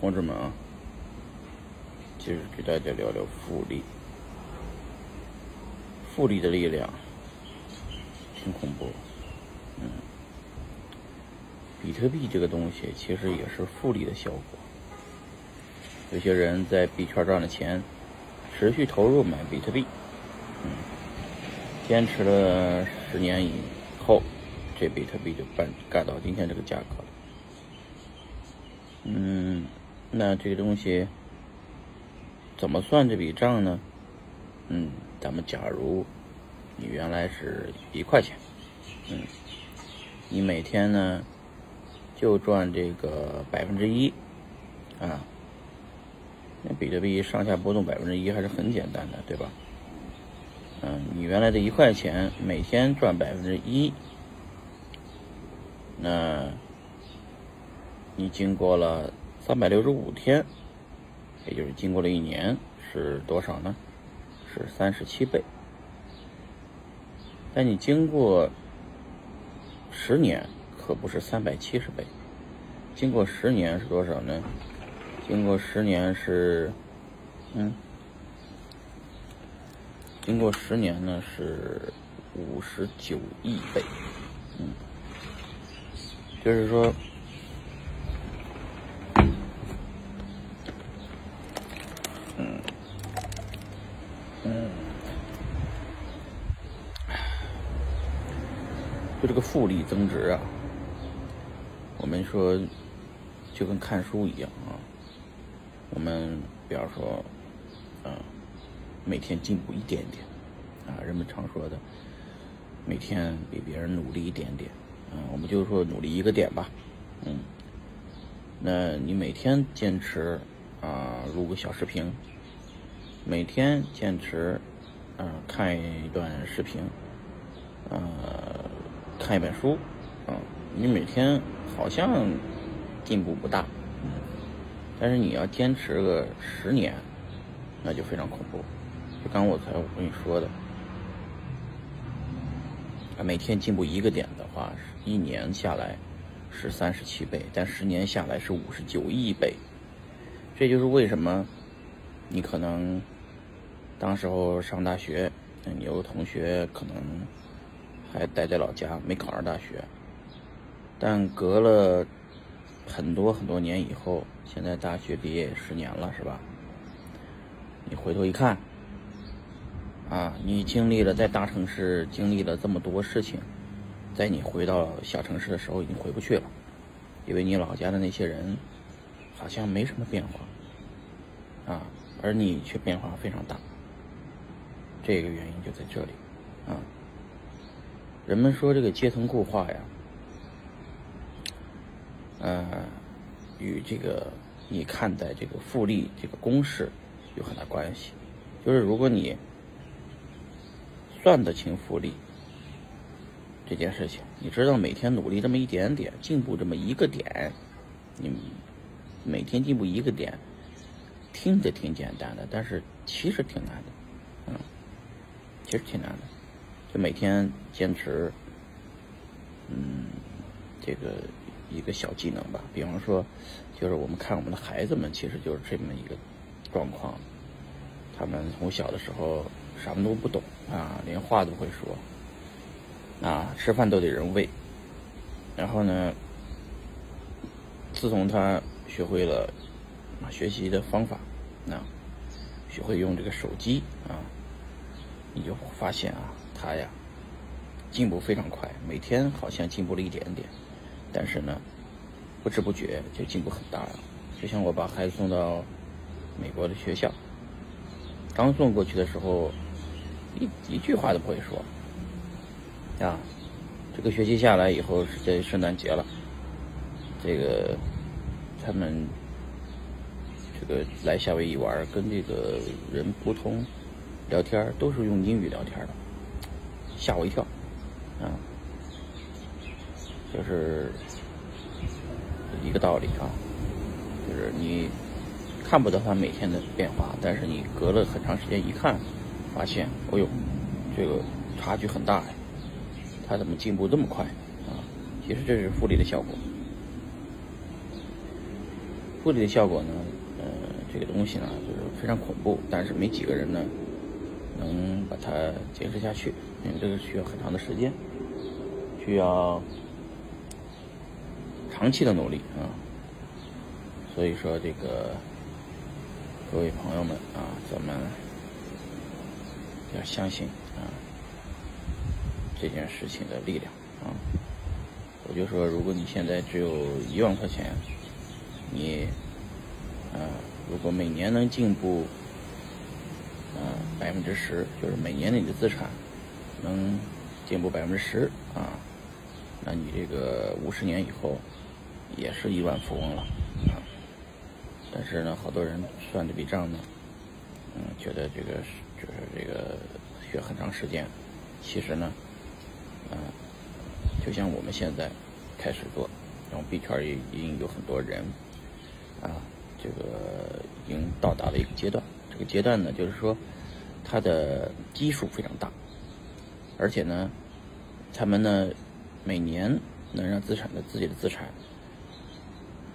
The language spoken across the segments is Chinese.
同志们啊，今儿给大家聊聊复利。复利的力量挺恐怖，嗯，比特币这个东西其实也是复利的效果。有些人在币圈赚了钱，持续投入买比特币，嗯，坚持了十年以后，这比特币就干干到今天这个价格了。嗯，那这个东西怎么算这笔账呢？嗯，咱们假如你原来是一块钱，嗯，你每天呢就赚这个百分之一，啊。那比特币上下波动百分之一还是很简单的，对吧？嗯，你原来的一块钱每天赚百分之一，那你经过了三百六十五天，也就是经过了一年，是多少呢？是三十七倍。但你经过十年，可不是三百七十倍，经过十年是多少呢？经过十年是，嗯，经过十年呢是五十九亿倍，嗯，就是说，嗯，嗯，就这个复利增值啊，我们说就跟看书一样啊。我们比方说，嗯，每天进步一点点，啊，人们常说的，每天比别人努力一点点，啊，我们就说努力一个点吧，嗯，那你每天坚持啊录个小视频，每天坚持啊看一段视频，呃，看一本书，啊，你每天好像进步不大。但是你要坚持个十年，那就非常恐怖。就刚我才我跟你说的，每天进步一个点的话，一年下来是三十七倍，但十年下来是五十九亿倍。这就是为什么你可能当时候上大学，你有个同学可能还待在老家，没考上大学，但隔了。很多很多年以后，现在大学毕业十年了，是吧？你回头一看，啊，你经历了在大城市经历了这么多事情，在你回到小城市的时候已经回不去了，因为你老家的那些人好像没什么变化，啊，而你却变化非常大。这个原因就在这里，啊，人们说这个阶层固化呀。呃，与这个你看待这个复利这个公式有很大关系。就是如果你算得清复利这件事情，你知道每天努力这么一点点，进步这么一个点，你每天进步一个点，听着挺简单的，但是其实挺难的，嗯，其实挺难的。就每天坚持，嗯，这个。一个小技能吧，比方说，就是我们看我们的孩子们，其实就是这么一个状况。他们从小的时候什么都不懂啊，连话都会说，啊，吃饭都得人喂。然后呢，自从他学会了学习的方法，那学会用这个手机啊，你就发现啊，他呀进步非常快，每天好像进步了一点点。但是呢，不知不觉就进步很大了。就像我把孩子送到美国的学校，刚送过去的时候，一一句话都不会说。啊，这个学期下来以后是在圣诞节了，这个他们这个来夏威夷玩，跟这个人沟通聊天都是用英语聊天的，吓我一跳，啊。就是一个道理啊，就是你看不到他每天的变化，但是你隔了很长时间一看，发现，哦呦，这个差距很大呀，他怎么进步这么快啊？其实这是复利的效果。复利的效果呢，呃，这个东西呢就是非常恐怖，但是没几个人呢能把它坚持下去，因为这个需要很长的时间，需要长期的努力啊。所以说，这个各位朋友们啊，咱们要相信啊这件事情的力量啊。我就说，如果你现在只有一万块钱，你啊，如果每年能进步啊百分之十，就是每年你的资产能进步百分之十啊，那你这个五十年以后也是亿万富翁了啊。但是呢，好多人算这笔账呢，嗯，觉得这个就是这个需要很长时间，其实呢，啊。就像我们现在开始做，然后币圈也已经有很多人啊，这个已经到达了一个阶段。这个阶段呢，就是说它的基数非常大，而且呢，他们呢每年能让资产的自己的资产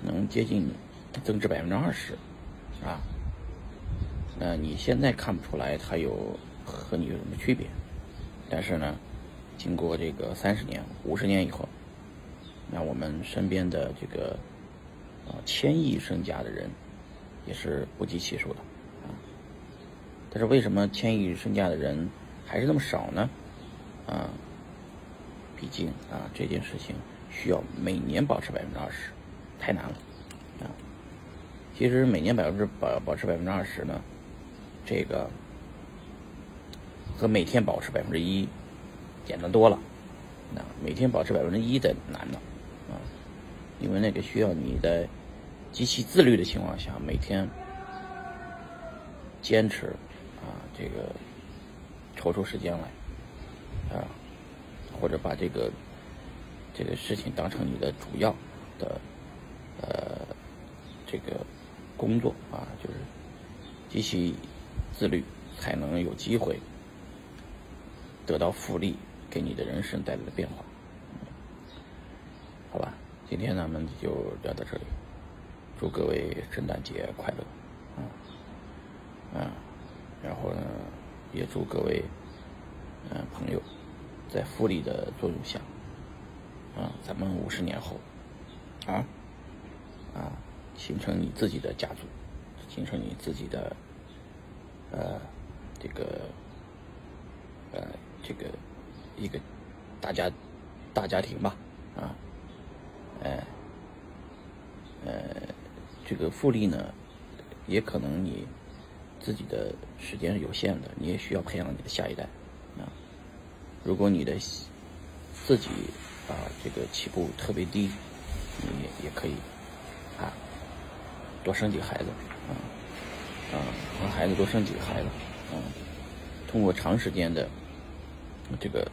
能接近增值百分之二十啊。那你现在看不出来它有和你有什么区别，但是呢。经过这个三十年、五十年以后，那我们身边的这个啊千亿身家的人也是不计其数的。但是为什么千亿身家的人还是那么少呢？啊，毕竟啊这件事情需要每年保持百分之二十，太难了啊。其实每年百分之保保持百分之二十呢，这个和每天保持百分之一。简单多了，那每天保持百分之一的难呢，啊，因为那个需要你在极其自律的情况下，每天坚持啊，这个抽出时间来啊，或者把这个这个事情当成你的主要的呃这个工作啊，就是极其自律，才能有机会得到复利。给你的人生带来的变化，好吧，今天咱们就聊到这里，祝各位圣诞节快乐，啊，啊，然后呢，也祝各位嗯朋友在复利的作用下，啊，咱们五十年后，啊，啊，形成你自己的家族，形成你自己的呃这个呃这个。一个大家大家庭吧，啊，呃，呃，这个复利呢，也可能你自己的时间是有限的，你也需要培养你的下一代，啊，如果你的自己啊这个起步特别低，你也可以啊多生几个孩子，啊啊和孩子多生几个孩子，啊，通过长时间的这个。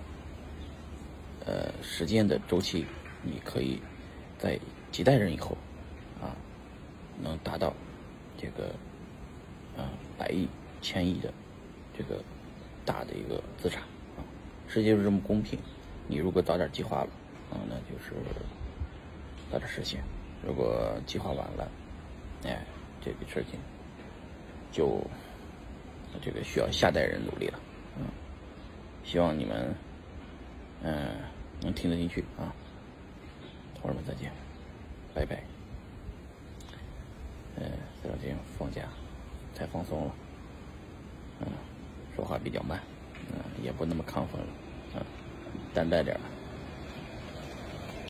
呃，时间的周期，你可以在几代人以后，啊，能达到这个啊百亿、千亿的这个大的一个资产。世界就是这么公平，你如果早点计划了啊，那就是早点实现；如果计划晚了，哎，这个事情就这个需要下代人努力了。嗯，希望你们。嗯，能听得进去啊！同志们再见，拜拜。嗯，这两天放假，太放松了。嗯，说话比较慢，嗯，也不那么亢奋了，淡淡点儿。